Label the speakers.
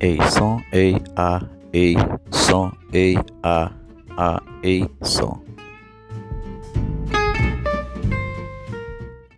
Speaker 1: Ei, som, ei, a, ei, som, ei, a, a, ei, som.